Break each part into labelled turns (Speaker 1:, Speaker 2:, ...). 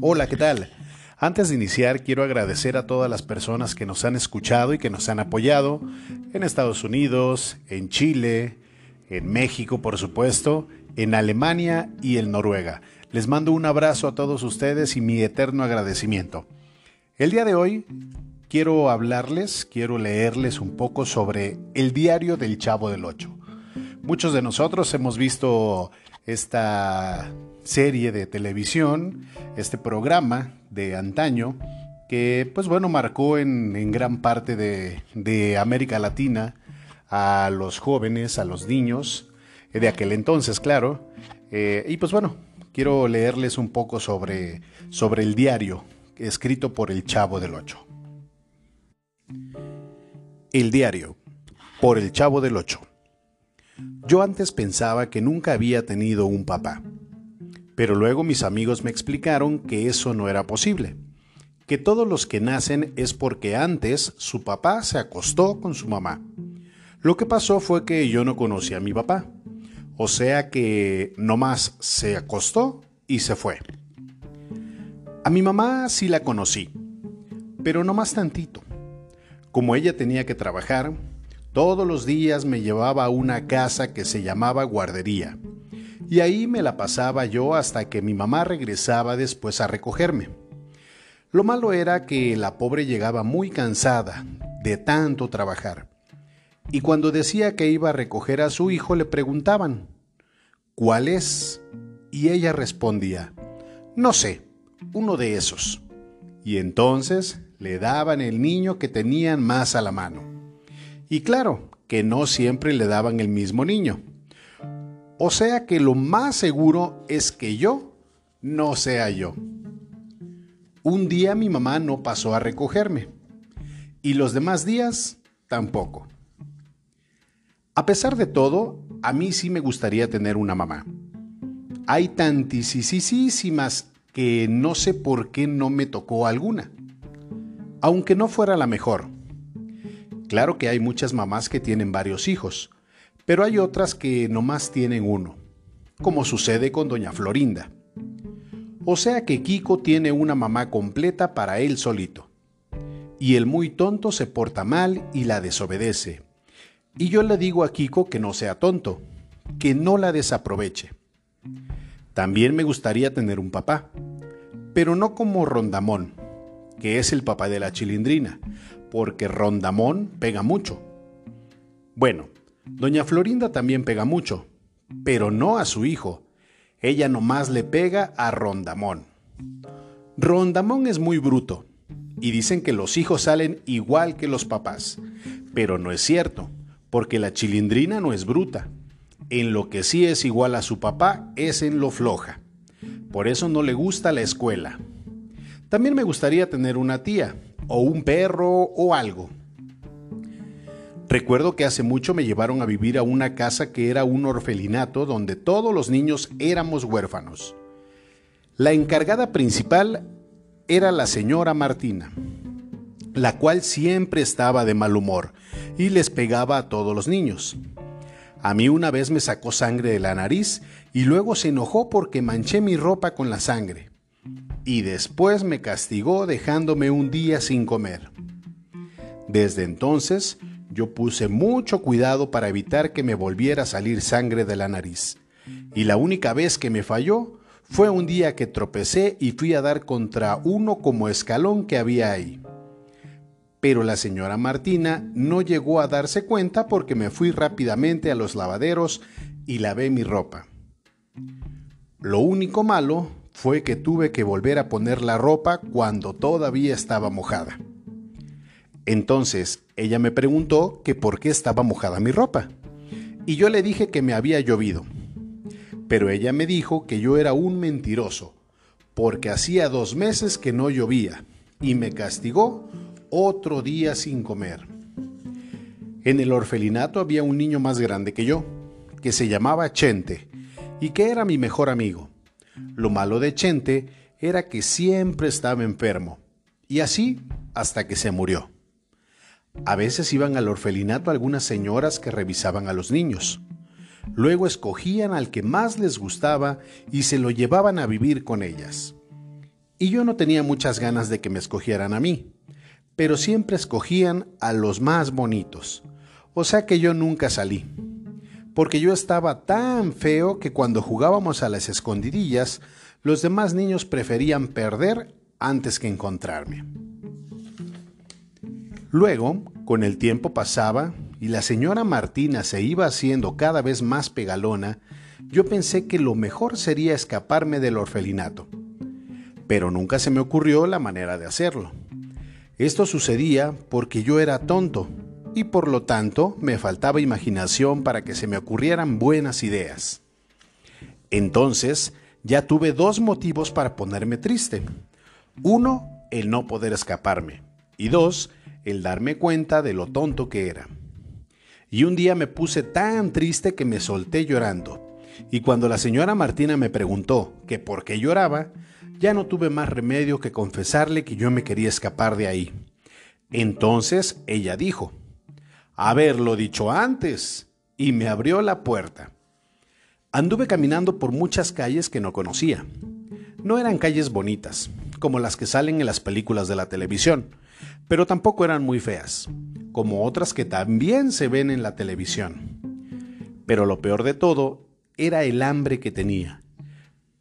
Speaker 1: Hola, ¿qué tal? Antes de iniciar, quiero agradecer a todas las personas que nos han escuchado y que nos han apoyado en Estados Unidos, en Chile, en México, por supuesto, en Alemania y en Noruega. Les mando un abrazo a todos ustedes y mi eterno agradecimiento. El día de hoy quiero hablarles, quiero leerles un poco sobre el diario del Chavo del Ocho. Muchos de nosotros hemos visto esta serie de televisión, este programa de antaño, que pues bueno, marcó en, gran parte de, América Latina a los jóvenes, a los niños, eh, de aquel entonces, claro. Eh, y pues bueno, quiero leerles un poco sobre, sobre el diario escrito por el Chavo del Ocho. El diario, por el Chavo del Ocho. Yo antes pensaba que nunca había tenido un papá. Pero luego mis amigos me explicaron que eso no era posible, que todos los que nacen es porque antes su papá se acostó con su mamá. Lo que pasó fue que yo no conocí a mi papá, o sea que nomás se acostó y se fue. A mi mamá sí la conocí, pero no más tantito. Como ella tenía que trabajar, todos los días me llevaba a una casa que se llamaba guardería y ahí me la pasaba yo hasta que mi mamá regresaba después a recogerme. Lo malo era que la pobre llegaba muy cansada de tanto trabajar. Y cuando decía que iba a recoger a su hijo le preguntaban, ¿cuál es? Y ella respondía, no sé, uno de esos. Y entonces le daban el niño que tenían más a la mano. Y claro, que no siempre le daban el mismo niño. O sea que lo más seguro es que yo no sea yo. Un día mi mamá no pasó a recogerme y los demás días tampoco. A pesar de todo, a mí sí me gustaría tener una mamá. Hay tantísimas que no sé por qué no me tocó alguna, aunque no fuera la mejor. Claro que hay muchas mamás que tienen varios hijos, pero hay otras que nomás tienen uno, como sucede con doña Florinda. O sea que Kiko tiene una mamá completa para él solito. Y el muy tonto se porta mal y la desobedece. Y yo le digo a Kiko que no sea tonto, que no la desaproveche. También me gustaría tener un papá, pero no como Rondamón, que es el papá de la chilindrina, porque Rondamón pega mucho. Bueno, Doña Florinda también pega mucho, pero no a su hijo. Ella nomás le pega a Rondamón. Rondamón es muy bruto, y dicen que los hijos salen igual que los papás, pero no es cierto, porque la chilindrina no es bruta. En lo que sí es igual a su papá es en lo floja. Por eso no le gusta la escuela. También me gustaría tener una tía, o un perro, o algo. Recuerdo que hace mucho me llevaron a vivir a una casa que era un orfelinato donde todos los niños éramos huérfanos. La encargada principal era la señora Martina, la cual siempre estaba de mal humor y les pegaba a todos los niños. A mí una vez me sacó sangre de la nariz y luego se enojó porque manché mi ropa con la sangre. Y después me castigó dejándome un día sin comer. Desde entonces yo puse mucho cuidado para evitar que me volviera a salir sangre de la nariz. Y la única vez que me falló fue un día que tropecé y fui a dar contra uno como escalón que había ahí. Pero la señora Martina no llegó a darse cuenta porque me fui rápidamente a los lavaderos y lavé mi ropa. Lo único malo fue que tuve que volver a poner la ropa cuando todavía estaba mojada. Entonces ella me preguntó que por qué estaba mojada mi ropa. Y yo le dije que me había llovido. Pero ella me dijo que yo era un mentiroso, porque hacía dos meses que no llovía, y me castigó otro día sin comer. En el orfelinato había un niño más grande que yo, que se llamaba Chente, y que era mi mejor amigo. Lo malo de Chente era que siempre estaba enfermo, y así hasta que se murió. A veces iban al orfelinato algunas señoras que revisaban a los niños. Luego escogían al que más les gustaba y se lo llevaban a vivir con ellas. Y yo no tenía muchas ganas de que me escogieran a mí, pero siempre escogían a los más bonitos. O sea que yo nunca salí, porque yo estaba tan feo que cuando jugábamos a las escondidillas, los demás niños preferían perder antes que encontrarme. Luego, con el tiempo pasaba y la señora Martina se iba haciendo cada vez más pegalona, yo pensé que lo mejor sería escaparme del orfelinato. Pero nunca se me ocurrió la manera de hacerlo. Esto sucedía porque yo era tonto y por lo tanto me faltaba imaginación para que se me ocurrieran buenas ideas. Entonces ya tuve dos motivos para ponerme triste. Uno, el no poder escaparme. Y dos, el darme cuenta de lo tonto que era. Y un día me puse tan triste que me solté llorando. Y cuando la señora Martina me preguntó que por qué lloraba, ya no tuve más remedio que confesarle que yo me quería escapar de ahí. Entonces ella dijo, haberlo dicho antes, y me abrió la puerta. Anduve caminando por muchas calles que no conocía. No eran calles bonitas, como las que salen en las películas de la televisión, pero tampoco eran muy feas, como otras que también se ven en la televisión. Pero lo peor de todo era el hambre que tenía,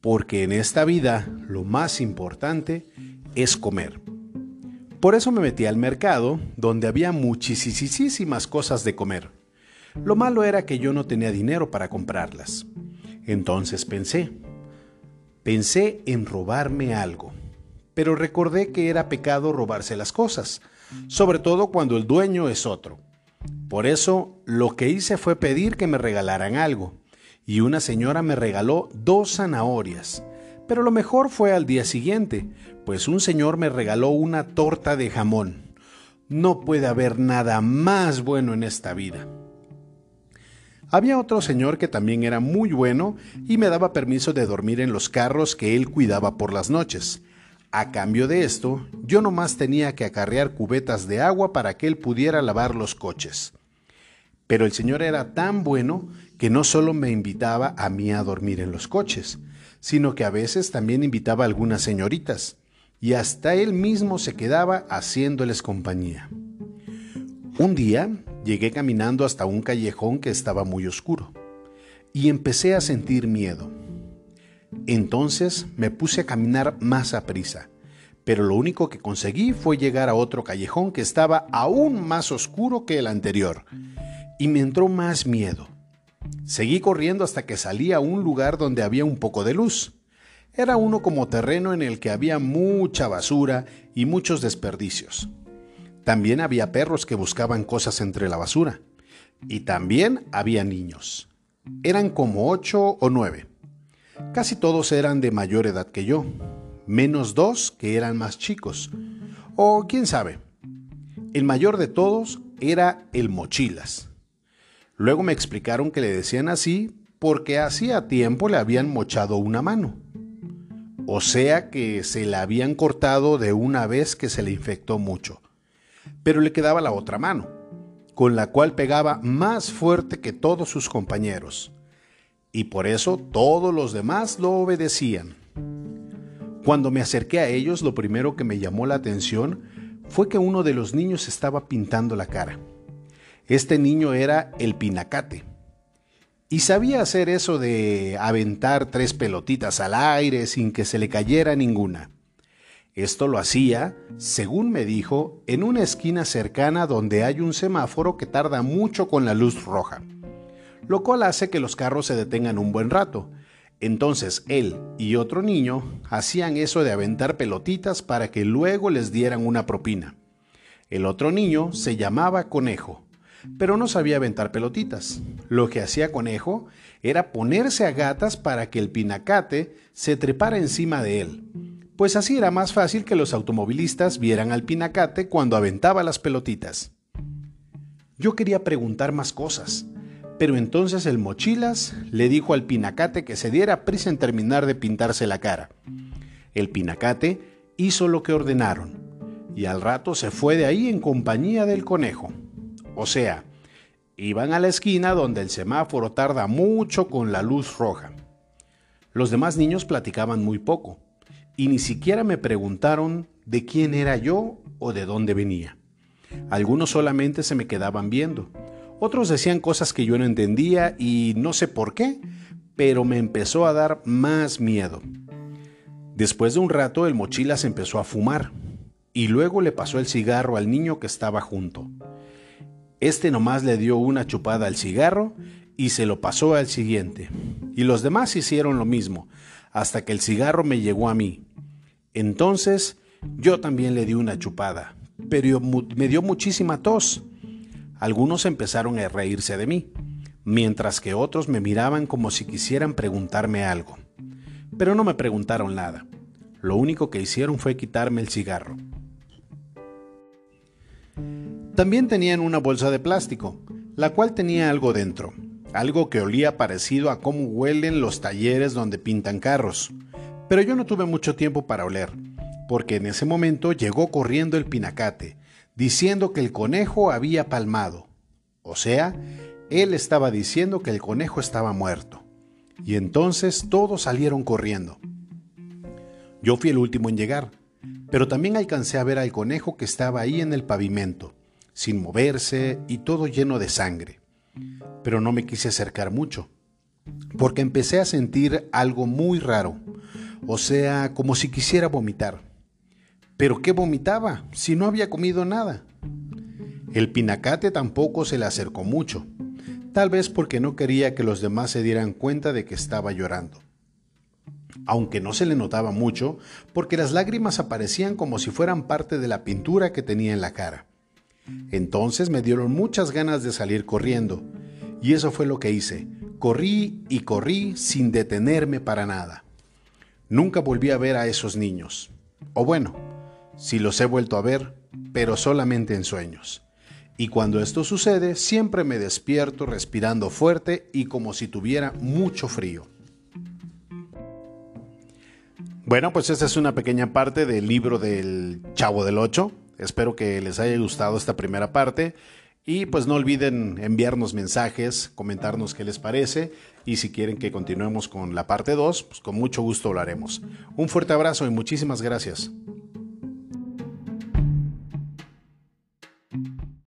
Speaker 1: porque en esta vida lo más importante es comer. Por eso me metí al mercado, donde había muchísimas cosas de comer. Lo malo era que yo no tenía dinero para comprarlas. Entonces pensé, pensé en robarme algo pero recordé que era pecado robarse las cosas, sobre todo cuando el dueño es otro. Por eso lo que hice fue pedir que me regalaran algo, y una señora me regaló dos zanahorias. Pero lo mejor fue al día siguiente, pues un señor me regaló una torta de jamón. No puede haber nada más bueno en esta vida. Había otro señor que también era muy bueno y me daba permiso de dormir en los carros que él cuidaba por las noches. A cambio de esto, yo nomás tenía que acarrear cubetas de agua para que él pudiera lavar los coches. Pero el señor era tan bueno que no solo me invitaba a mí a dormir en los coches, sino que a veces también invitaba a algunas señoritas, y hasta él mismo se quedaba haciéndoles compañía. Un día llegué caminando hasta un callejón que estaba muy oscuro, y empecé a sentir miedo. Entonces me puse a caminar más a prisa, pero lo único que conseguí fue llegar a otro callejón que estaba aún más oscuro que el anterior, y me entró más miedo. Seguí corriendo hasta que salí a un lugar donde había un poco de luz. Era uno como terreno en el que había mucha basura y muchos desperdicios. También había perros que buscaban cosas entre la basura. Y también había niños. Eran como ocho o nueve. Casi todos eran de mayor edad que yo, menos dos que eran más chicos. O quién sabe. El mayor de todos era el mochilas. Luego me explicaron que le decían así porque hacía tiempo le habían mochado una mano. O sea que se la habían cortado de una vez que se le infectó mucho. Pero le quedaba la otra mano, con la cual pegaba más fuerte que todos sus compañeros y por eso todos los demás lo obedecían. Cuando me acerqué a ellos, lo primero que me llamó la atención fue que uno de los niños estaba pintando la cara. Este niño era el pinacate. Y sabía hacer eso de aventar tres pelotitas al aire sin que se le cayera ninguna. Esto lo hacía, según me dijo, en una esquina cercana donde hay un semáforo que tarda mucho con la luz roja lo cual hace que los carros se detengan un buen rato. Entonces él y otro niño hacían eso de aventar pelotitas para que luego les dieran una propina. El otro niño se llamaba Conejo, pero no sabía aventar pelotitas. Lo que hacía Conejo era ponerse a gatas para que el pinacate se trepara encima de él, pues así era más fácil que los automovilistas vieran al pinacate cuando aventaba las pelotitas. Yo quería preguntar más cosas, pero entonces el mochilas le dijo al pinacate que se diera prisa en terminar de pintarse la cara. El pinacate hizo lo que ordenaron y al rato se fue de ahí en compañía del conejo. O sea, iban a la esquina donde el semáforo tarda mucho con la luz roja. Los demás niños platicaban muy poco y ni siquiera me preguntaron de quién era yo o de dónde venía. Algunos solamente se me quedaban viendo. Otros decían cosas que yo no entendía y no sé por qué, pero me empezó a dar más miedo. Después de un rato el mochila se empezó a fumar y luego le pasó el cigarro al niño que estaba junto. Este nomás le dio una chupada al cigarro y se lo pasó al siguiente. Y los demás hicieron lo mismo, hasta que el cigarro me llegó a mí. Entonces yo también le di una chupada, pero me dio muchísima tos. Algunos empezaron a reírse de mí, mientras que otros me miraban como si quisieran preguntarme algo. Pero no me preguntaron nada. Lo único que hicieron fue quitarme el cigarro. También tenían una bolsa de plástico, la cual tenía algo dentro, algo que olía parecido a cómo huelen los talleres donde pintan carros. Pero yo no tuve mucho tiempo para oler, porque en ese momento llegó corriendo el pinacate, diciendo que el conejo había palmado. O sea, él estaba diciendo que el conejo estaba muerto. Y entonces todos salieron corriendo. Yo fui el último en llegar, pero también alcancé a ver al conejo que estaba ahí en el pavimento, sin moverse y todo lleno de sangre. Pero no me quise acercar mucho, porque empecé a sentir algo muy raro, o sea, como si quisiera vomitar. ¿Pero qué vomitaba si no había comido nada? El pinacate tampoco se le acercó mucho, tal vez porque no quería que los demás se dieran cuenta de que estaba llorando. Aunque no se le notaba mucho, porque las lágrimas aparecían como si fueran parte de la pintura que tenía en la cara. Entonces me dieron muchas ganas de salir corriendo, y eso fue lo que hice. Corrí y corrí sin detenerme para nada. Nunca volví a ver a esos niños. O bueno, si los he vuelto a ver, pero solamente en sueños. Y cuando esto sucede, siempre me despierto respirando fuerte y como si tuviera mucho frío. Bueno, pues esta es una pequeña parte del libro del Chavo del Ocho. Espero que les haya gustado esta primera parte. Y pues no olviden enviarnos mensajes, comentarnos qué les parece y si quieren que continuemos con la parte 2, pues con mucho gusto lo haremos. Un fuerte abrazo y muchísimas gracias.